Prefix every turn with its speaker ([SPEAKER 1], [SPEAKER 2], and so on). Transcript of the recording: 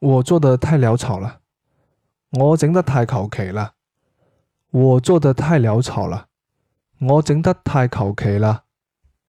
[SPEAKER 1] 我做得太潦草了，我整得太求其啦。我做得太潦草了，我整得太求其啦。